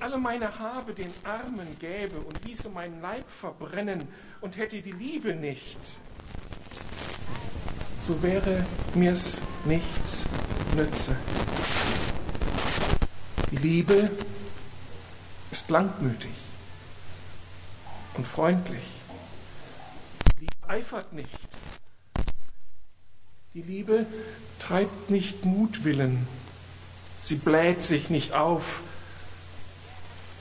alle meine Habe den Armen gäbe und ließe meinen Leib verbrennen und hätte die Liebe nicht, so wäre mir's nichts nütze. Die Liebe ist langmütig und freundlich. Die Liebe eifert nicht. Die Liebe treibt nicht Mutwillen. Sie bläht sich nicht auf.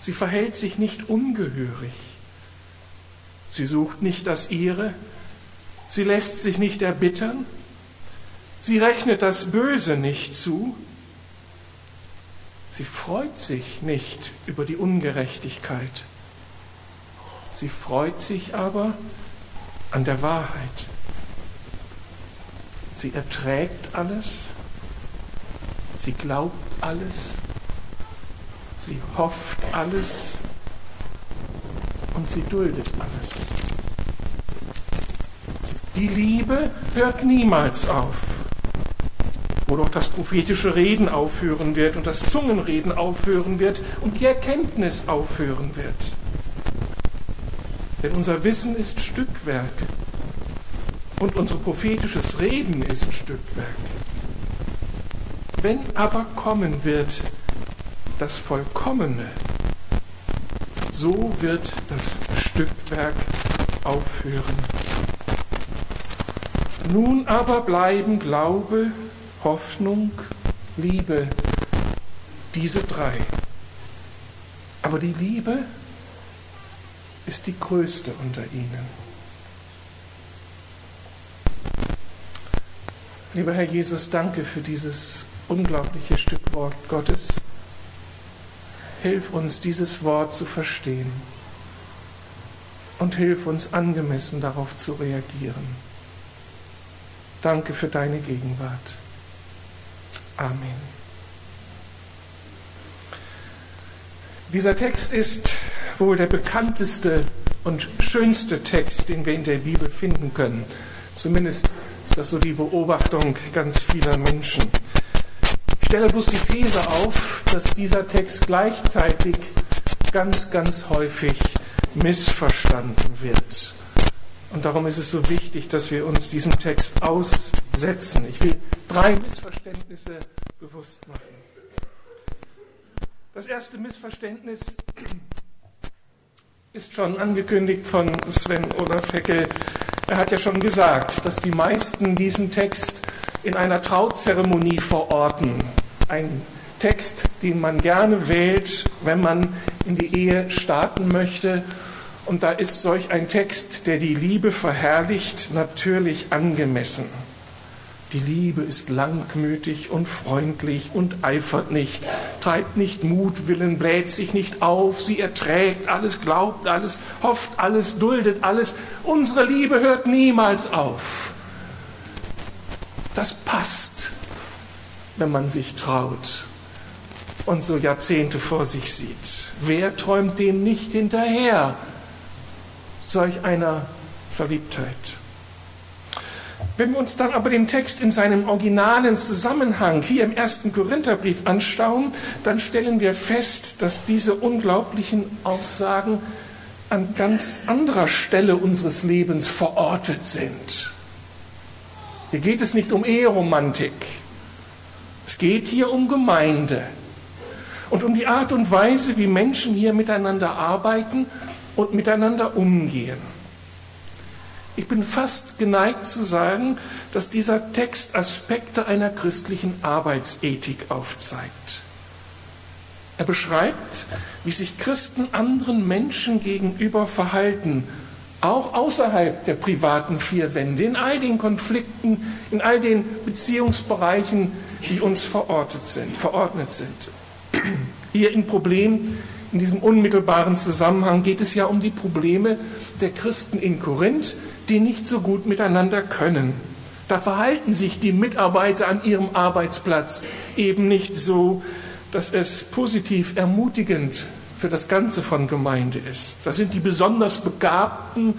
Sie verhält sich nicht ungehörig. Sie sucht nicht das ihre. Sie lässt sich nicht erbittern. Sie rechnet das Böse nicht zu. Sie freut sich nicht über die Ungerechtigkeit. Sie freut sich aber an der Wahrheit. Sie erträgt alles. Sie glaubt alles. Sie hofft alles. Und sie duldet alles. Die Liebe hört niemals auf wo doch das prophetische Reden aufhören wird und das Zungenreden aufhören wird und die Erkenntnis aufhören wird. Denn unser Wissen ist Stückwerk und unser prophetisches Reden ist Stückwerk. Wenn aber kommen wird das Vollkommene, so wird das Stückwerk aufhören. Nun aber bleiben Glaube, Hoffnung, Liebe, diese drei. Aber die Liebe ist die größte unter ihnen. Lieber Herr Jesus, danke für dieses unglaubliche Stück Wort Gottes. Hilf uns, dieses Wort zu verstehen und hilf uns angemessen darauf zu reagieren. Danke für deine Gegenwart. Amen. Dieser Text ist wohl der bekannteste und schönste Text, den wir in der Bibel finden können. Zumindest ist das so die Beobachtung ganz vieler Menschen. Stelle bloß die These auf, dass dieser Text gleichzeitig ganz, ganz häufig missverstanden wird. Und darum ist es so wichtig, dass wir uns diesem Text aussetzen. Ich will drei Missverständnisse bewusst machen. Das erste Missverständnis ist schon angekündigt von Sven Olaf Heckel. Er hat ja schon gesagt, dass die meisten diesen Text in einer Trauzeremonie verorten. Ein Text, den man gerne wählt, wenn man in die Ehe starten möchte und da ist solch ein Text, der die Liebe verherrlicht, natürlich angemessen. Die Liebe ist langmütig und freundlich und eifert nicht, treibt nicht Mutwillen, bläht sich nicht auf, sie erträgt alles, glaubt alles, hofft alles, duldet alles. Unsere Liebe hört niemals auf. Das passt, wenn man sich traut und so Jahrzehnte vor sich sieht. Wer träumt dem nicht hinterher? solch einer Verliebtheit. Wenn wir uns dann aber den Text in seinem originalen Zusammenhang hier im ersten Korintherbrief anschauen, dann stellen wir fest, dass diese unglaublichen Aussagen an ganz anderer Stelle unseres Lebens verortet sind. Hier geht es nicht um Eheromantik. Es geht hier um Gemeinde und um die Art und Weise, wie Menschen hier miteinander arbeiten und miteinander umgehen. Ich bin fast geneigt zu sagen, dass dieser Text Aspekte einer christlichen Arbeitsethik aufzeigt. Er beschreibt, wie sich Christen anderen Menschen gegenüber verhalten, auch außerhalb der privaten vier Wände, in all den Konflikten, in all den Beziehungsbereichen, die uns verortet sind, verordnet sind. Hier in Problem in diesem unmittelbaren Zusammenhang geht es ja um die Probleme der Christen in Korinth, die nicht so gut miteinander können. Da verhalten sich die Mitarbeiter an ihrem Arbeitsplatz eben nicht so, dass es positiv ermutigend für das Ganze von Gemeinde ist. Das sind die besonders Begabten,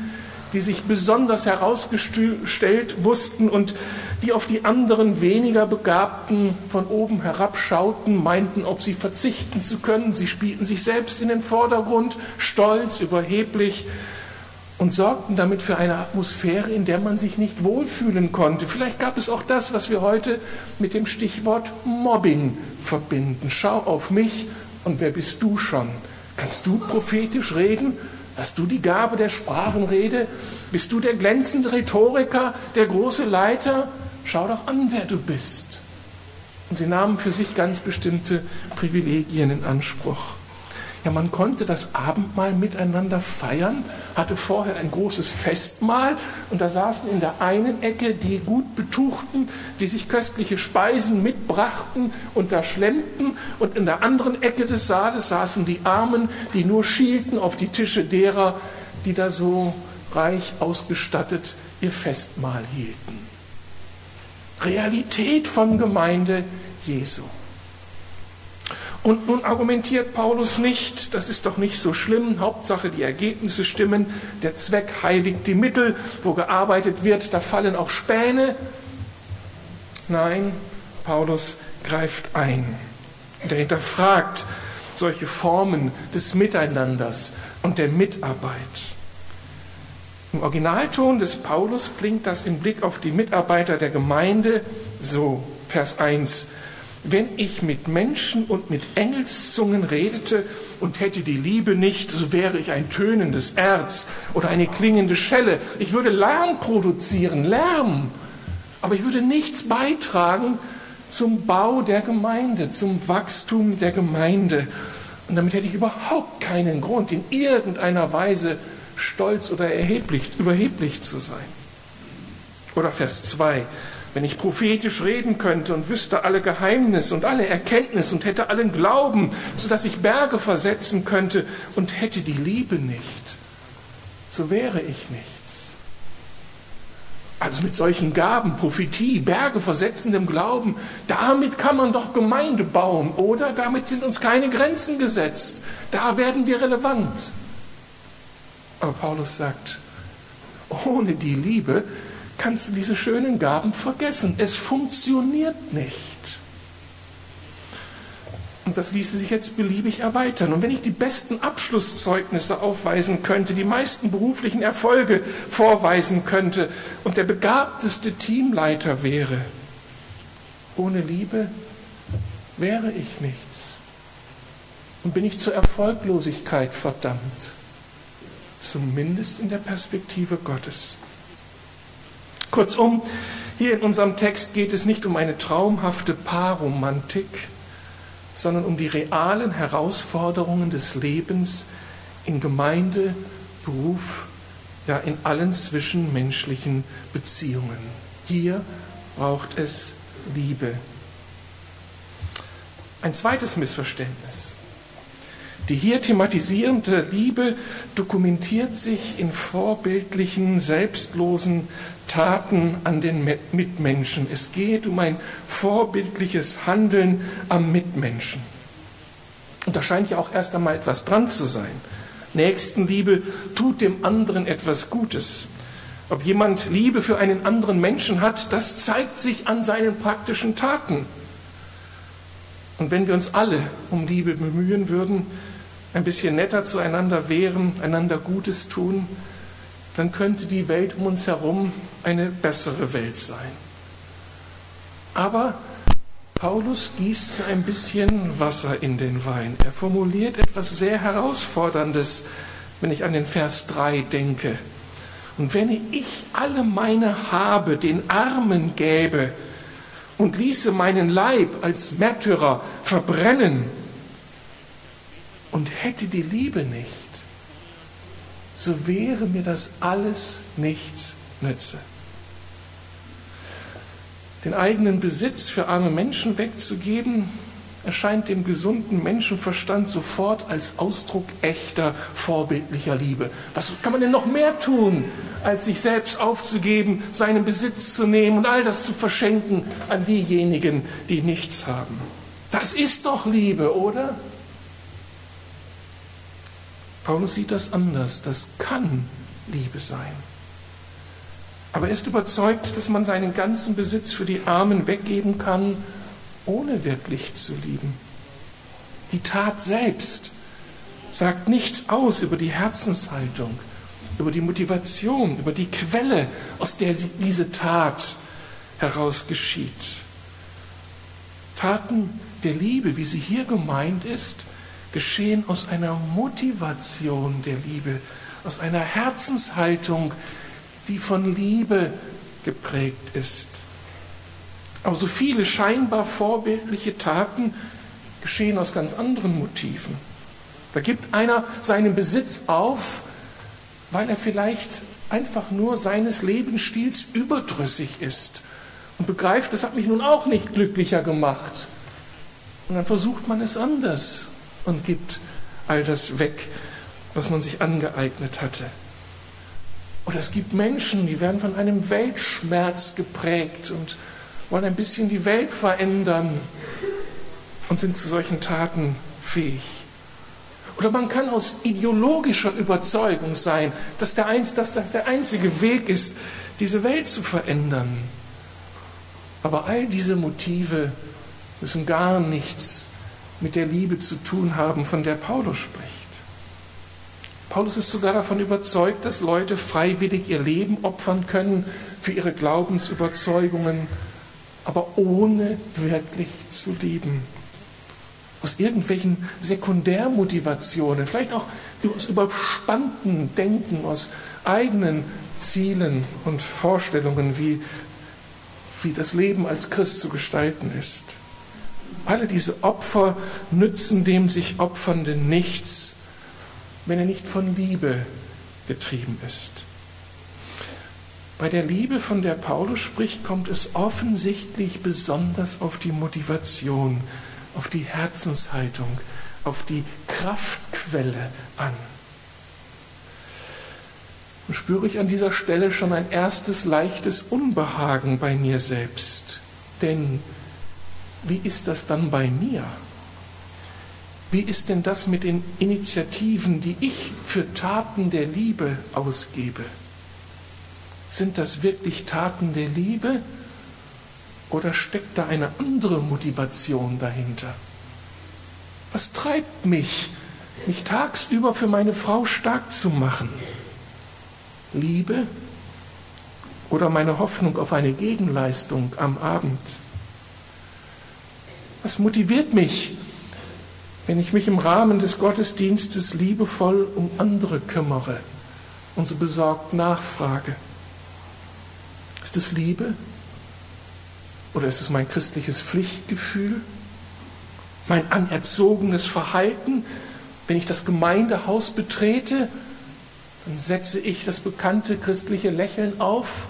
die sich besonders herausgestellt wussten und die auf die anderen weniger Begabten von oben herabschauten, meinten, ob sie verzichten zu können. Sie spielten sich selbst in den Vordergrund, stolz, überheblich und sorgten damit für eine Atmosphäre, in der man sich nicht wohlfühlen konnte. Vielleicht gab es auch das, was wir heute mit dem Stichwort Mobbing verbinden. Schau auf mich und wer bist du schon? Kannst du prophetisch reden? Hast du die Gabe der Sprachenrede? Bist du der glänzende Rhetoriker, der große Leiter? Schau doch an, wer du bist. Und sie nahmen für sich ganz bestimmte Privilegien in Anspruch. Ja, man konnte das Abendmahl miteinander feiern, hatte vorher ein großes Festmahl und da saßen in der einen Ecke die gut betuchten, die sich köstliche Speisen mitbrachten und da schlemmten und in der anderen Ecke des Saales saßen die Armen, die nur schielten auf die Tische derer, die da so reich ausgestattet ihr Festmahl hielten. Realität von Gemeinde Jesu. Und nun argumentiert Paulus nicht, das ist doch nicht so schlimm, Hauptsache die Ergebnisse stimmen, der Zweck heiligt die Mittel, wo gearbeitet wird, da fallen auch Späne. Nein, Paulus greift ein. Der hinterfragt solche Formen des Miteinanders und der Mitarbeit. Im Originalton des Paulus klingt das im Blick auf die Mitarbeiter der Gemeinde so, Vers 1 wenn ich mit Menschen und mit Engelszungen redete und hätte die Liebe nicht, so wäre ich ein tönendes Erz oder eine klingende Schelle. Ich würde Lärm produzieren, Lärm, aber ich würde nichts beitragen zum Bau der Gemeinde, zum Wachstum der Gemeinde. Und damit hätte ich überhaupt keinen Grund, in irgendeiner Weise stolz oder erheblich, überheblich zu sein. Oder Vers 2 wenn ich prophetisch reden könnte und wüsste alle Geheimnisse und alle Erkenntnis und hätte allen Glauben, sodass ich Berge versetzen könnte und hätte die Liebe nicht, so wäre ich nichts. Also mit solchen Gaben, Prophetie, Berge versetzendem Glauben, damit kann man doch Gemeinde bauen, oder? Damit sind uns keine Grenzen gesetzt. Da werden wir relevant. Aber Paulus sagt, ohne die Liebe kannst du diese schönen Gaben vergessen. Es funktioniert nicht. Und das ließe sich jetzt beliebig erweitern. Und wenn ich die besten Abschlusszeugnisse aufweisen könnte, die meisten beruflichen Erfolge vorweisen könnte und der begabteste Teamleiter wäre, ohne Liebe wäre ich nichts. Und bin ich zur Erfolglosigkeit verdammt. Zumindest in der Perspektive Gottes. Kurzum, hier in unserem Text geht es nicht um eine traumhafte Paarromantik, sondern um die realen Herausforderungen des Lebens in Gemeinde, Beruf, ja in allen zwischenmenschlichen Beziehungen. Hier braucht es Liebe. Ein zweites Missverständnis. Die hier thematisierende Liebe dokumentiert sich in vorbildlichen, selbstlosen Taten an den Mitmenschen. Es geht um ein vorbildliches Handeln am Mitmenschen. Und da scheint ja auch erst einmal etwas dran zu sein. Nächstenliebe tut dem anderen etwas Gutes. Ob jemand Liebe für einen anderen Menschen hat, das zeigt sich an seinen praktischen Taten. Und wenn wir uns alle um Liebe bemühen würden, ein bisschen netter zueinander wären, einander Gutes tun, dann könnte die Welt um uns herum eine bessere Welt sein. Aber Paulus gießt ein bisschen Wasser in den Wein. Er formuliert etwas sehr Herausforderndes, wenn ich an den Vers 3 denke. Und wenn ich alle meine Habe den Armen gäbe und ließe meinen Leib als Märtyrer verbrennen, und hätte die Liebe nicht, so wäre mir das alles nichts nütze. Den eigenen Besitz für arme Menschen wegzugeben, erscheint dem gesunden Menschenverstand sofort als Ausdruck echter, vorbildlicher Liebe. Was kann man denn noch mehr tun, als sich selbst aufzugeben, seinen Besitz zu nehmen und all das zu verschenken an diejenigen, die nichts haben? Das ist doch Liebe, oder? Paulus sieht das anders. Das kann Liebe sein. Aber er ist überzeugt, dass man seinen ganzen Besitz für die Armen weggeben kann, ohne wirklich zu lieben. Die Tat selbst sagt nichts aus über die Herzenshaltung, über die Motivation, über die Quelle, aus der diese Tat heraus geschieht. Taten der Liebe, wie sie hier gemeint ist, geschehen aus einer Motivation der Liebe, aus einer Herzenshaltung, die von Liebe geprägt ist. Aber so viele scheinbar vorbildliche Taten geschehen aus ganz anderen Motiven. Da gibt einer seinen Besitz auf, weil er vielleicht einfach nur seines Lebensstils überdrüssig ist und begreift, das hat mich nun auch nicht glücklicher gemacht. Und dann versucht man es anders und gibt all das weg, was man sich angeeignet hatte. Oder es gibt Menschen, die werden von einem Weltschmerz geprägt und wollen ein bisschen die Welt verändern und sind zu solchen Taten fähig. Oder man kann aus ideologischer Überzeugung sein, dass, der, dass das der einzige Weg ist, diese Welt zu verändern. Aber all diese Motive müssen gar nichts mit der Liebe zu tun haben, von der Paulus spricht. Paulus ist sogar davon überzeugt, dass Leute freiwillig ihr Leben opfern können für ihre Glaubensüberzeugungen, aber ohne wirklich zu lieben. Aus irgendwelchen Sekundärmotivationen, vielleicht auch aus überspannten Denken, aus eigenen Zielen und Vorstellungen, wie wie das Leben als Christ zu gestalten ist. Alle diese Opfer nützen dem sich Opfernden nichts, wenn er nicht von Liebe getrieben ist. Bei der Liebe, von der Paulus spricht, kommt es offensichtlich besonders auf die Motivation, auf die Herzenshaltung, auf die Kraftquelle an spüre ich an dieser Stelle schon ein erstes leichtes Unbehagen bei mir selbst. Denn wie ist das dann bei mir? Wie ist denn das mit den Initiativen, die ich für Taten der Liebe ausgebe? Sind das wirklich Taten der Liebe oder steckt da eine andere Motivation dahinter? Was treibt mich, mich tagsüber für meine Frau stark zu machen? Liebe oder meine Hoffnung auf eine Gegenleistung am Abend? Was motiviert mich, wenn ich mich im Rahmen des Gottesdienstes liebevoll um andere kümmere und so besorgt nachfrage? Ist es Liebe oder ist es mein christliches Pflichtgefühl? Mein anerzogenes Verhalten, wenn ich das Gemeindehaus betrete dann setze ich das bekannte christliche Lächeln auf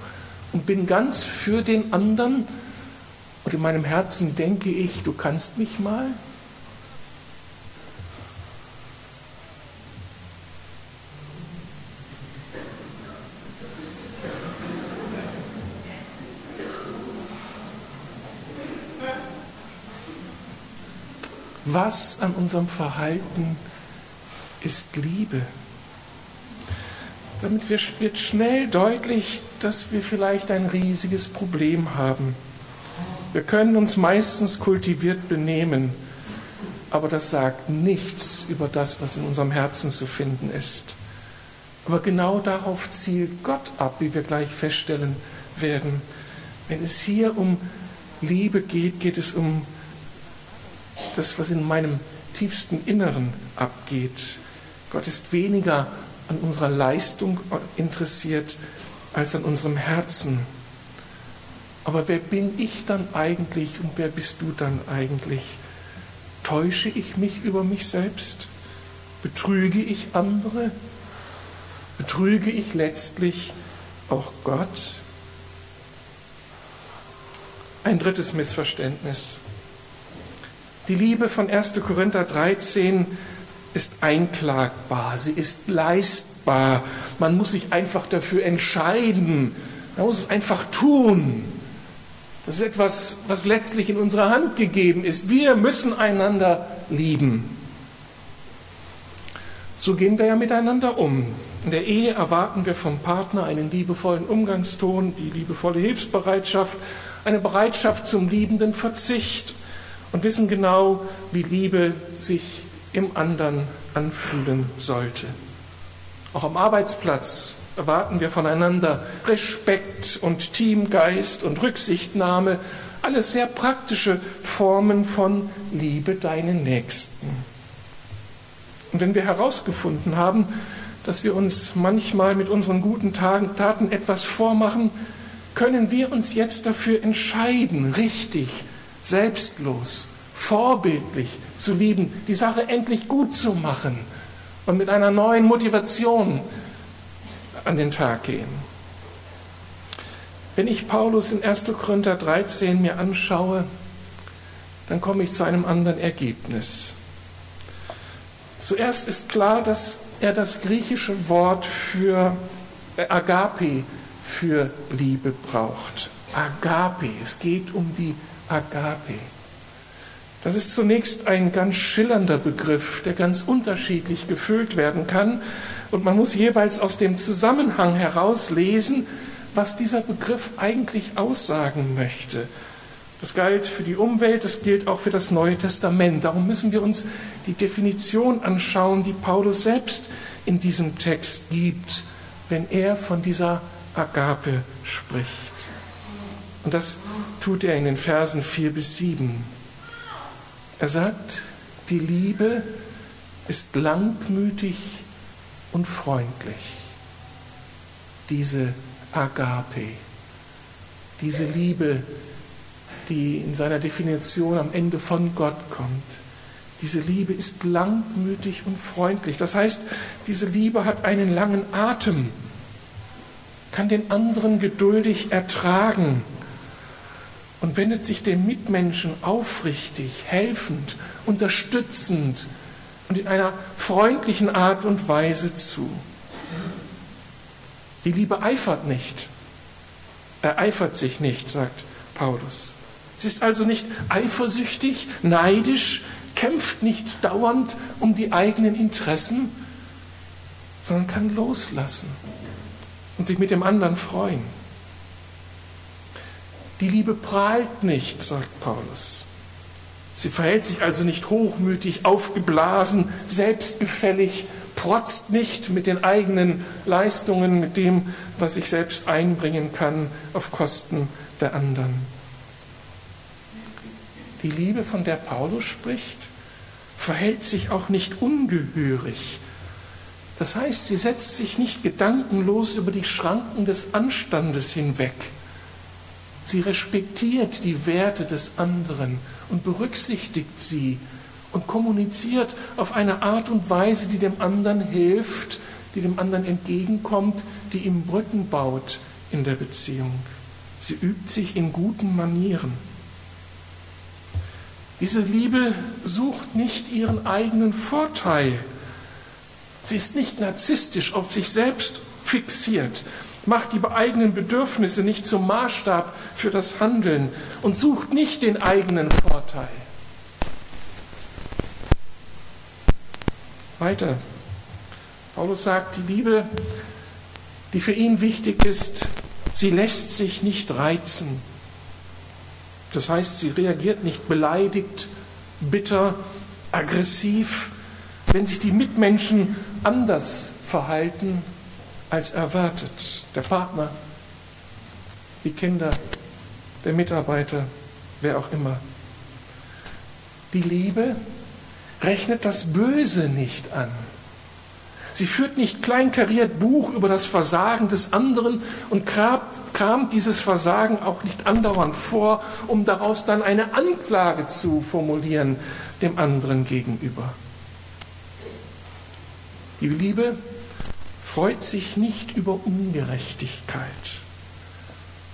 und bin ganz für den anderen. Und in meinem Herzen denke ich, du kannst mich mal. Was an unserem Verhalten ist Liebe? Damit wird schnell deutlich, dass wir vielleicht ein riesiges Problem haben. Wir können uns meistens kultiviert benehmen, aber das sagt nichts über das, was in unserem Herzen zu finden ist. Aber genau darauf zielt Gott ab, wie wir gleich feststellen werden. Wenn es hier um Liebe geht, geht es um das, was in meinem tiefsten Inneren abgeht. Gott ist weniger an unserer Leistung interessiert als an unserem Herzen. Aber wer bin ich dann eigentlich und wer bist du dann eigentlich? Täusche ich mich über mich selbst? Betrüge ich andere? Betrüge ich letztlich auch Gott? Ein drittes Missverständnis. Die Liebe von 1. Korinther 13 ist einklagbar, sie ist leistbar. Man muss sich einfach dafür entscheiden. Man muss es einfach tun. Das ist etwas, was letztlich in unserer Hand gegeben ist. Wir müssen einander lieben. So gehen wir ja miteinander um. In der Ehe erwarten wir vom Partner einen liebevollen Umgangston, die liebevolle Hilfsbereitschaft, eine Bereitschaft zum liebenden Verzicht und wissen genau, wie Liebe sich im anderen anfühlen sollte. Auch am Arbeitsplatz erwarten wir voneinander Respekt und Teamgeist und Rücksichtnahme, alles sehr praktische Formen von Liebe deinen Nächsten. Und wenn wir herausgefunden haben, dass wir uns manchmal mit unseren guten Taten etwas vormachen, können wir uns jetzt dafür entscheiden, richtig, selbstlos, vorbildlich zu lieben, die Sache endlich gut zu machen und mit einer neuen Motivation an den Tag gehen. Wenn ich Paulus in 1. Korinther 13 mir anschaue, dann komme ich zu einem anderen Ergebnis. Zuerst ist klar, dass er das griechische Wort für äh, Agape, für Liebe braucht. Agape, es geht um die Agape. Das ist zunächst ein ganz schillernder Begriff, der ganz unterschiedlich gefüllt werden kann. Und man muss jeweils aus dem Zusammenhang herauslesen, was dieser Begriff eigentlich aussagen möchte. Das galt für die Umwelt, das gilt auch für das Neue Testament. Darum müssen wir uns die Definition anschauen, die Paulus selbst in diesem Text gibt, wenn er von dieser Agape spricht. Und das tut er in den Versen 4 bis 7. Er sagt, die Liebe ist langmütig und freundlich. Diese Agape, diese Liebe, die in seiner Definition am Ende von Gott kommt. Diese Liebe ist langmütig und freundlich. Das heißt, diese Liebe hat einen langen Atem, kann den anderen geduldig ertragen und wendet sich dem Mitmenschen aufrichtig, helfend, unterstützend und in einer freundlichen Art und Weise zu. Die Liebe eifert nicht, ereifert sich nicht, sagt Paulus. Sie ist also nicht eifersüchtig, neidisch, kämpft nicht dauernd um die eigenen Interessen, sondern kann loslassen und sich mit dem anderen freuen. Die Liebe prahlt nicht, sagt Paulus. Sie verhält sich also nicht hochmütig, aufgeblasen, selbstgefällig, protzt nicht mit den eigenen Leistungen, mit dem, was ich selbst einbringen kann, auf Kosten der anderen. Die Liebe, von der Paulus spricht, verhält sich auch nicht ungehörig. Das heißt, sie setzt sich nicht gedankenlos über die Schranken des Anstandes hinweg. Sie respektiert die Werte des anderen und berücksichtigt sie und kommuniziert auf eine Art und Weise, die dem anderen hilft, die dem anderen entgegenkommt, die ihm Brücken baut in der Beziehung. Sie übt sich in guten Manieren. Diese Liebe sucht nicht ihren eigenen Vorteil. Sie ist nicht narzisstisch auf sich selbst fixiert, macht die eigenen Bedürfnisse nicht zum Maßstab für das Handeln und sucht nicht den eigenen Vorteil. Weiter. Paulus sagt, die Liebe, die für ihn wichtig ist, sie lässt sich nicht reizen. Das heißt, sie reagiert nicht beleidigt, bitter, aggressiv, wenn sich die Mitmenschen anders verhalten als erwartet. Der Partner, die Kinder, der Mitarbeiter, wer auch immer. Die Liebe rechnet das Böse nicht an. Sie führt nicht kleinkariert Buch über das Versagen des anderen und kramt dieses Versagen auch nicht andauernd vor, um daraus dann eine Anklage zu formulieren dem anderen gegenüber. Die Liebe freut sich nicht über Ungerechtigkeit.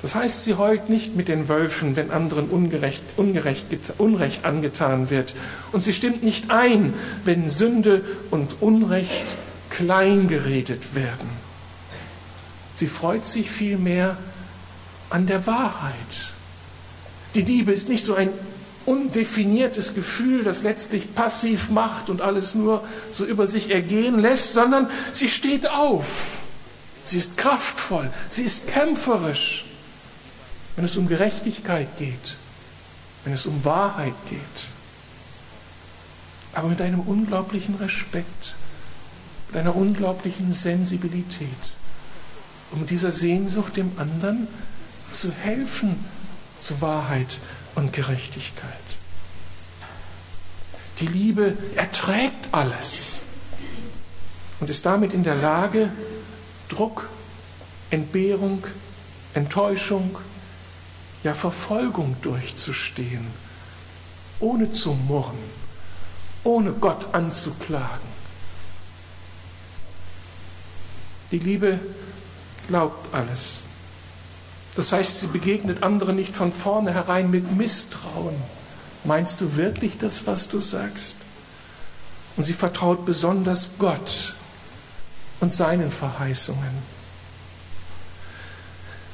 Das heißt, sie heult nicht mit den Wölfen, wenn anderen ungerecht, ungerecht, Unrecht angetan wird. Und sie stimmt nicht ein, wenn Sünde und Unrecht kleingeredet werden. Sie freut sich vielmehr an der Wahrheit. Die Liebe ist nicht so ein undefiniertes Gefühl, das letztlich passiv macht und alles nur so über sich ergehen lässt, sondern sie steht auf. Sie ist kraftvoll, sie ist kämpferisch, wenn es um Gerechtigkeit geht, wenn es um Wahrheit geht. Aber mit einem unglaublichen Respekt, mit einer unglaublichen Sensibilität, um dieser Sehnsucht dem anderen zu helfen zu Wahrheit und Gerechtigkeit. Die Liebe erträgt alles und ist damit in der Lage, Druck, Entbehrung, Enttäuschung, ja Verfolgung durchzustehen, ohne zu murren, ohne Gott anzuklagen. Die Liebe glaubt alles. Das heißt, sie begegnet anderen nicht von vornherein mit Misstrauen. Meinst du wirklich das, was du sagst? Und sie vertraut besonders Gott und seinen Verheißungen.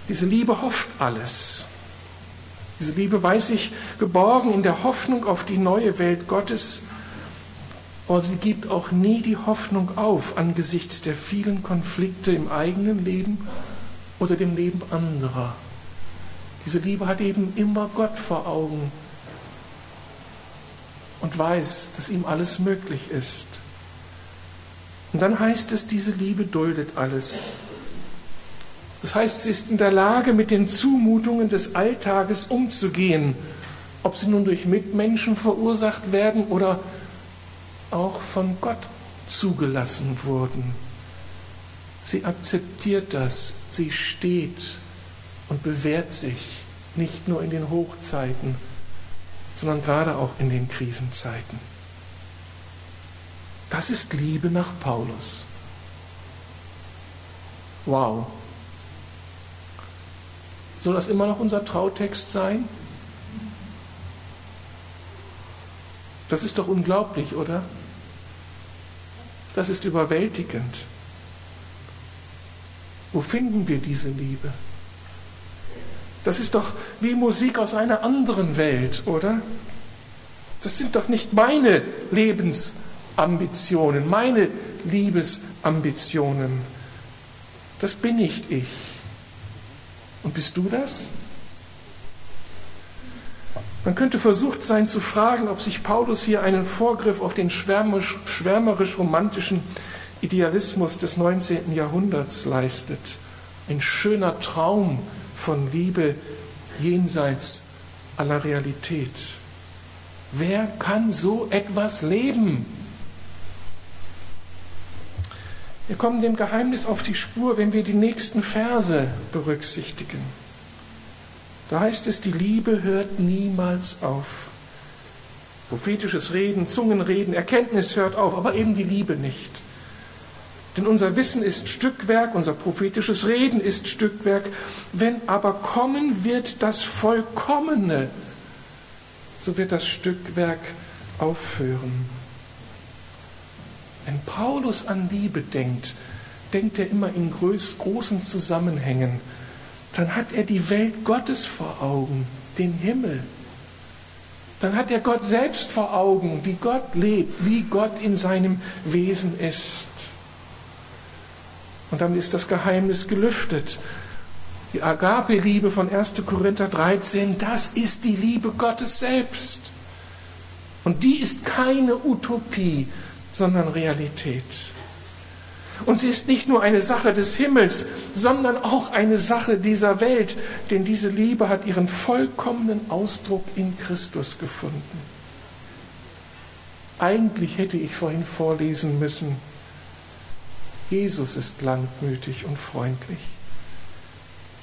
Diese Liebe hofft alles. Diese Liebe weiß sich geborgen in der Hoffnung auf die neue Welt Gottes, aber sie gibt auch nie die Hoffnung auf angesichts der vielen Konflikte im eigenen Leben oder dem Leben anderer. Diese Liebe hat eben immer Gott vor Augen und weiß, dass ihm alles möglich ist. Und dann heißt es, diese Liebe duldet alles. Das heißt, sie ist in der Lage, mit den Zumutungen des Alltages umzugehen, ob sie nun durch Mitmenschen verursacht werden oder auch von Gott zugelassen wurden. Sie akzeptiert das, sie steht und bewährt sich nicht nur in den Hochzeiten, sondern gerade auch in den Krisenzeiten. Das ist Liebe nach Paulus. Wow. Soll das immer noch unser Trautext sein? Das ist doch unglaublich, oder? Das ist überwältigend. Wo finden wir diese Liebe? Das ist doch wie Musik aus einer anderen Welt, oder? Das sind doch nicht meine Lebensambitionen, meine Liebesambitionen. Das bin nicht ich. Und bist du das? Man könnte versucht sein zu fragen, ob sich Paulus hier einen Vorgriff auf den schwärmerisch-romantischen Idealismus des 19. Jahrhunderts leistet. Ein schöner Traum von Liebe jenseits aller Realität. Wer kann so etwas leben? Wir kommen dem Geheimnis auf die Spur, wenn wir die nächsten Verse berücksichtigen. Da heißt es, die Liebe hört niemals auf. Prophetisches Reden, Zungenreden, Erkenntnis hört auf, aber eben die Liebe nicht. Denn unser Wissen ist Stückwerk, unser prophetisches Reden ist Stückwerk. Wenn aber kommen wird das Vollkommene, so wird das Stückwerk aufhören. Wenn Paulus an Liebe denkt, denkt er immer in großen Zusammenhängen. Dann hat er die Welt Gottes vor Augen, den Himmel. Dann hat er Gott selbst vor Augen, wie Gott lebt, wie Gott in seinem Wesen ist. Und dann ist das Geheimnis gelüftet. Die Agape-Liebe von 1. Korinther 13, das ist die Liebe Gottes selbst. Und die ist keine Utopie, sondern Realität. Und sie ist nicht nur eine Sache des Himmels, sondern auch eine Sache dieser Welt, denn diese Liebe hat ihren vollkommenen Ausdruck in Christus gefunden. Eigentlich hätte ich vorhin vorlesen müssen, Jesus ist langmütig und freundlich.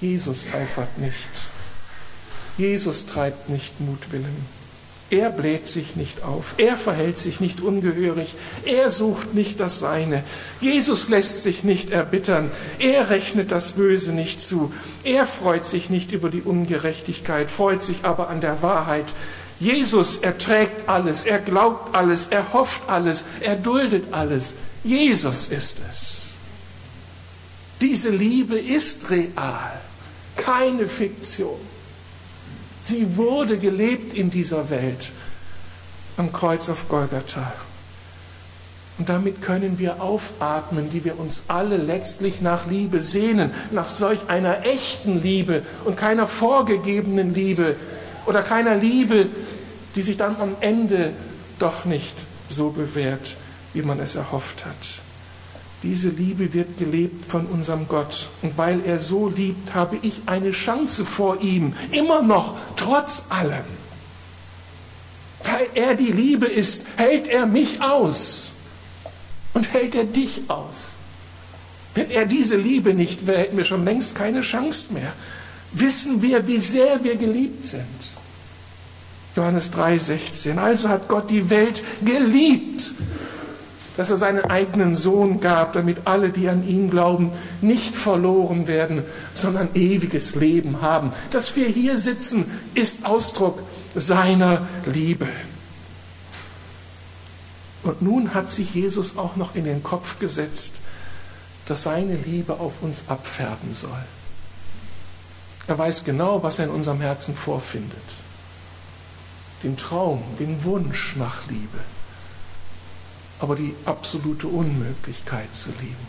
Jesus eifert nicht. Jesus treibt nicht Mutwillen. Er bläht sich nicht auf. Er verhält sich nicht ungehörig. Er sucht nicht das Seine. Jesus lässt sich nicht erbittern. Er rechnet das Böse nicht zu. Er freut sich nicht über die Ungerechtigkeit, freut sich aber an der Wahrheit. Jesus erträgt alles. Er glaubt alles. Er hofft alles. Er duldet alles. Jesus ist es. Diese Liebe ist real, keine Fiktion. Sie wurde gelebt in dieser Welt am Kreuz auf Golgatha. Und damit können wir aufatmen, die wir uns alle letztlich nach Liebe sehnen, nach solch einer echten Liebe und keiner vorgegebenen Liebe oder keiner Liebe, die sich dann am Ende doch nicht so bewährt, wie man es erhofft hat. Diese Liebe wird gelebt von unserem Gott. Und weil er so liebt, habe ich eine Chance vor ihm, immer noch, trotz allem. Weil er die Liebe ist, hält er mich aus und hält er dich aus. Wenn er diese Liebe nicht wäre, hätten wir schon längst keine Chance mehr. Wissen wir, wie sehr wir geliebt sind. Johannes 3:16. Also hat Gott die Welt geliebt, dass er seinen eigenen Sohn gab, damit alle, die an ihn glauben, nicht verloren werden, sondern ewiges Leben haben. Dass wir hier sitzen, ist Ausdruck seiner Liebe. Und nun hat sich Jesus auch noch in den Kopf gesetzt, dass seine Liebe auf uns abfärben soll. Er weiß genau, was er in unserem Herzen vorfindet. Den Traum, den Wunsch nach Liebe, aber die absolute Unmöglichkeit zu lieben.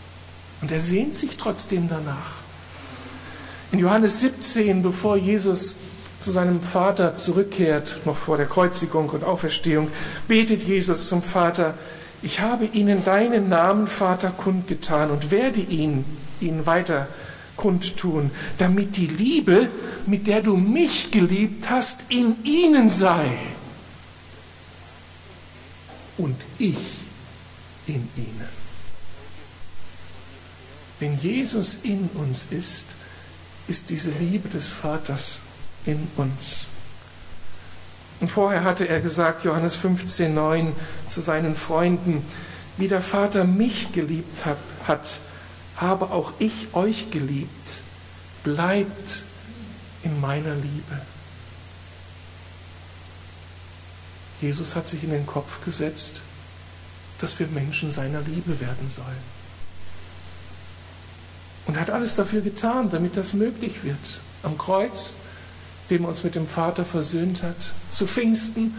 Und er sehnt sich trotzdem danach. In Johannes 17, bevor Jesus zu seinem Vater zurückkehrt, noch vor der Kreuzigung und Auferstehung, betet Jesus zum Vater, ich habe ihnen deinen Namen, Vater, kundgetan und werde ihn, ihn weiter kundtun, damit die Liebe, mit der du mich geliebt hast, in ihnen sei und ich in ihnen. Wenn Jesus in uns ist, ist diese Liebe des Vaters in uns. Und vorher hatte er gesagt, Johannes 15, 9, zu seinen Freunden, wie der Vater mich geliebt hat, hat, habe auch ich euch geliebt. Bleibt in meiner Liebe. Jesus hat sich in den Kopf gesetzt, dass wir Menschen seiner Liebe werden sollen. Und hat alles dafür getan, damit das möglich wird. Am Kreuz dem er uns mit dem Vater versöhnt hat, zu Pfingsten,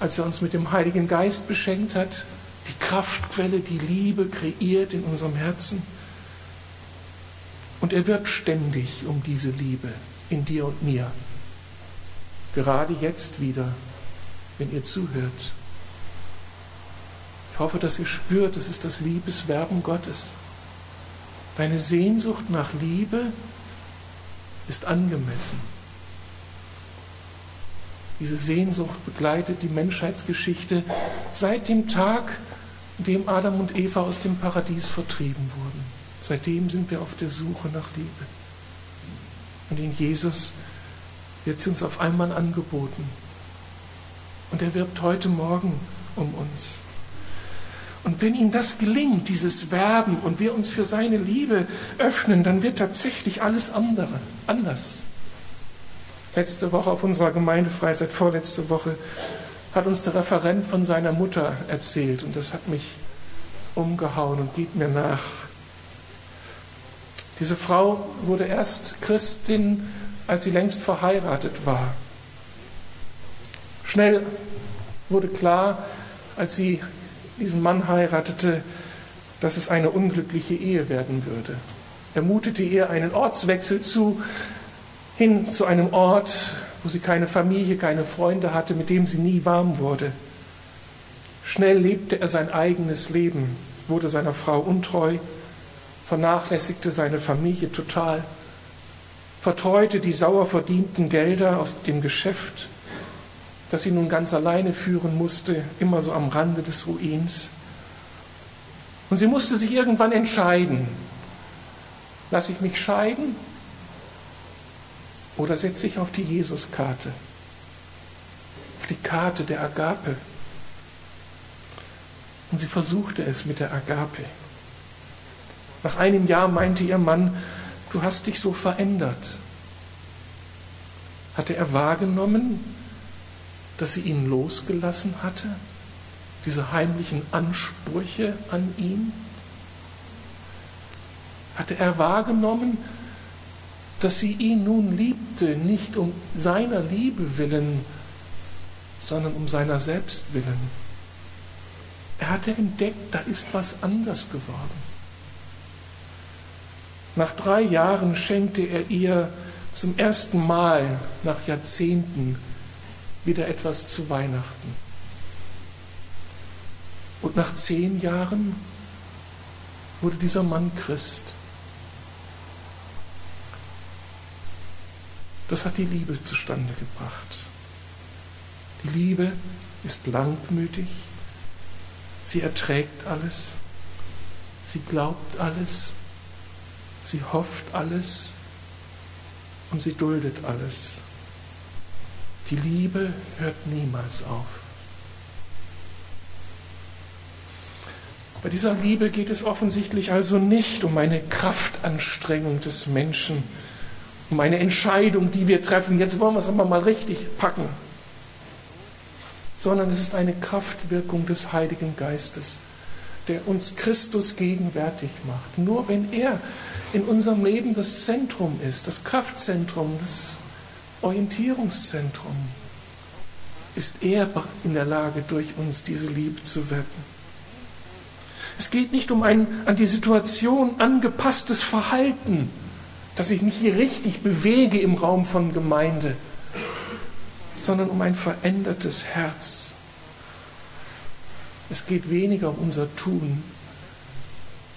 als er uns mit dem Heiligen Geist beschenkt hat, die Kraftquelle, die Liebe kreiert in unserem Herzen. Und er wirbt ständig um diese Liebe in dir und mir. Gerade jetzt wieder, wenn ihr zuhört. Ich hoffe, dass ihr spürt, es ist das Liebeswerben Gottes. Deine Sehnsucht nach Liebe ist angemessen. Diese Sehnsucht begleitet die Menschheitsgeschichte seit dem Tag, an dem Adam und Eva aus dem Paradies vertrieben wurden. Seitdem sind wir auf der Suche nach Liebe. Und in Jesus wird sie uns auf einmal angeboten. Und er wirbt heute Morgen um uns. Und wenn ihm das gelingt, dieses Werben, und wir uns für seine Liebe öffnen, dann wird tatsächlich alles andere anders letzte Woche auf unserer Gemeindefreizeit, vorletzte Woche, hat uns der Referent von seiner Mutter erzählt und das hat mich umgehauen und geht mir nach. Diese Frau wurde erst Christin, als sie längst verheiratet war. Schnell wurde klar, als sie diesen Mann heiratete, dass es eine unglückliche Ehe werden würde. Er mutete ihr einen Ortswechsel zu, hin zu einem Ort, wo sie keine Familie, keine Freunde hatte, mit dem sie nie warm wurde. Schnell lebte er sein eigenes Leben, wurde seiner Frau untreu, vernachlässigte seine Familie total, vertreute die sauer verdienten Gelder aus dem Geschäft, das sie nun ganz alleine führen musste, immer so am Rande des Ruins. Und sie musste sich irgendwann entscheiden, lasse ich mich scheiden oder setze ich auf die Jesuskarte, auf die Karte der Agape. Und sie versuchte es mit der Agape. Nach einem Jahr meinte ihr Mann, du hast dich so verändert. Hatte er wahrgenommen, dass sie ihn losgelassen hatte? Diese heimlichen Ansprüche an ihn? Hatte er wahrgenommen, dass sie ihn nun liebte, nicht um seiner Liebe willen, sondern um seiner selbst willen. Er hatte entdeckt, da ist was anders geworden. Nach drei Jahren schenkte er ihr zum ersten Mal nach Jahrzehnten wieder etwas zu Weihnachten. Und nach zehn Jahren wurde dieser Mann Christ. Das hat die Liebe zustande gebracht. Die Liebe ist langmütig, sie erträgt alles, sie glaubt alles, sie hofft alles und sie duldet alles. Die Liebe hört niemals auf. Bei dieser Liebe geht es offensichtlich also nicht um eine Kraftanstrengung des Menschen, um eine Entscheidung, die wir treffen, jetzt wollen wir es aber mal richtig packen, sondern es ist eine Kraftwirkung des Heiligen Geistes, der uns Christus gegenwärtig macht. Nur wenn er in unserem Leben das Zentrum ist, das Kraftzentrum, das Orientierungszentrum, ist er in der Lage, durch uns diese Liebe zu wirken. Es geht nicht um ein an die Situation angepasstes Verhalten, dass ich mich hier richtig bewege im Raum von Gemeinde, sondern um ein verändertes Herz. Es geht weniger um unser Tun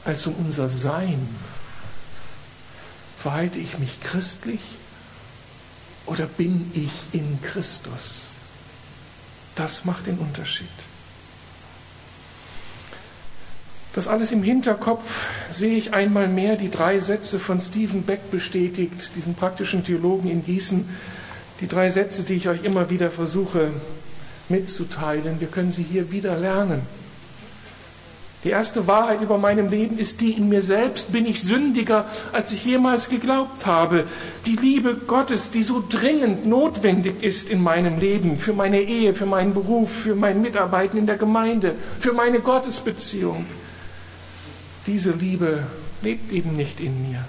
als um unser Sein. Verhalte ich mich christlich oder bin ich in Christus? Das macht den Unterschied. Das alles im Hinterkopf sehe ich einmal mehr die drei Sätze von Stephen Beck bestätigt, diesen praktischen Theologen in Gießen. Die drei Sätze, die ich euch immer wieder versuche mitzuteilen. Wir können sie hier wieder lernen. Die erste Wahrheit über meinem Leben ist die, in mir selbst bin ich sündiger, als ich jemals geglaubt habe. Die Liebe Gottes, die so dringend notwendig ist in meinem Leben, für meine Ehe, für meinen Beruf, für mein Mitarbeiten in der Gemeinde, für meine Gottesbeziehung diese Liebe lebt eben nicht in mir.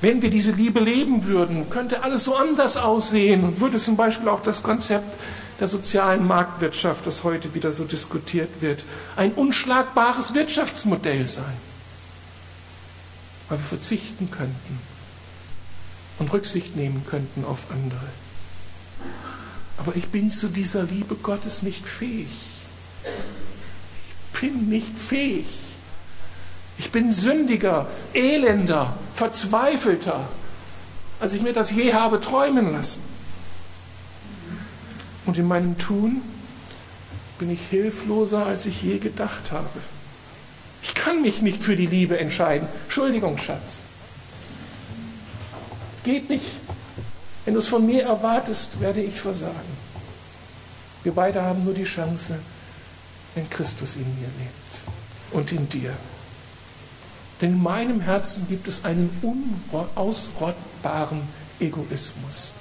Wenn wir diese Liebe leben würden, könnte alles so anders aussehen und würde zum Beispiel auch das Konzept der sozialen Marktwirtschaft, das heute wieder so diskutiert wird, ein unschlagbares Wirtschaftsmodell sein. Weil wir verzichten könnten und Rücksicht nehmen könnten auf andere. Aber ich bin zu dieser Liebe Gottes nicht fähig. Ich bin nicht fähig. Ich bin sündiger, elender, verzweifelter, als ich mir das je habe träumen lassen. Und in meinem Tun bin ich hilfloser, als ich je gedacht habe. Ich kann mich nicht für die Liebe entscheiden. Entschuldigung, Schatz. Geht nicht. Wenn du es von mir erwartest, werde ich versagen. Wir beide haben nur die Chance, wenn Christus in mir lebt und in dir. Denn in meinem Herzen gibt es einen unausrottbaren Egoismus.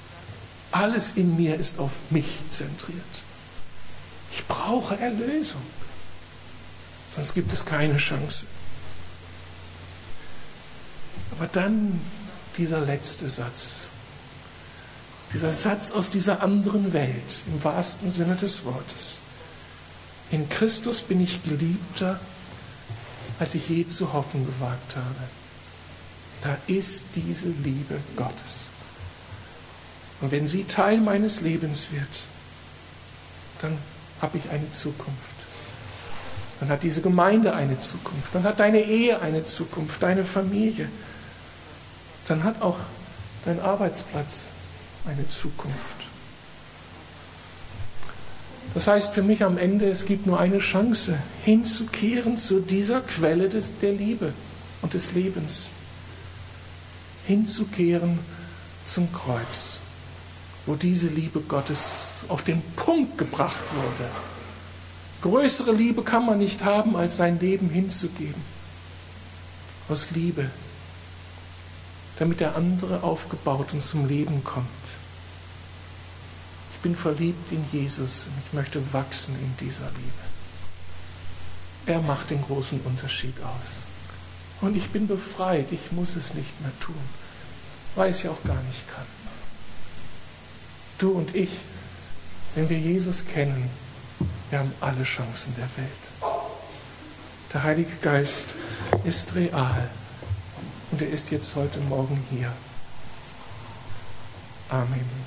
Alles in mir ist auf mich zentriert. Ich brauche Erlösung. Sonst gibt es keine Chance. Aber dann dieser letzte Satz. Dieser Satz aus dieser anderen Welt, im wahrsten Sinne des Wortes. In Christus bin ich geliebter als ich je zu hoffen gewagt habe. Da ist diese Liebe Gottes. Und wenn sie Teil meines Lebens wird, dann habe ich eine Zukunft. Dann hat diese Gemeinde eine Zukunft. Dann hat deine Ehe eine Zukunft, deine Familie. Dann hat auch dein Arbeitsplatz eine Zukunft. Das heißt für mich am Ende, es gibt nur eine Chance, hinzukehren zu dieser Quelle des, der Liebe und des Lebens. Hinzukehren zum Kreuz, wo diese Liebe Gottes auf den Punkt gebracht wurde. Größere Liebe kann man nicht haben, als sein Leben hinzugeben. Aus Liebe, damit der andere aufgebaut und zum Leben kommt bin verliebt in Jesus und ich möchte wachsen in dieser Liebe. Er macht den großen Unterschied aus. Und ich bin befreit, ich muss es nicht mehr tun, weil ich es ja auch gar nicht kann. Du und ich, wenn wir Jesus kennen, wir haben alle Chancen der Welt. Der Heilige Geist ist real und er ist jetzt heute Morgen hier. Amen.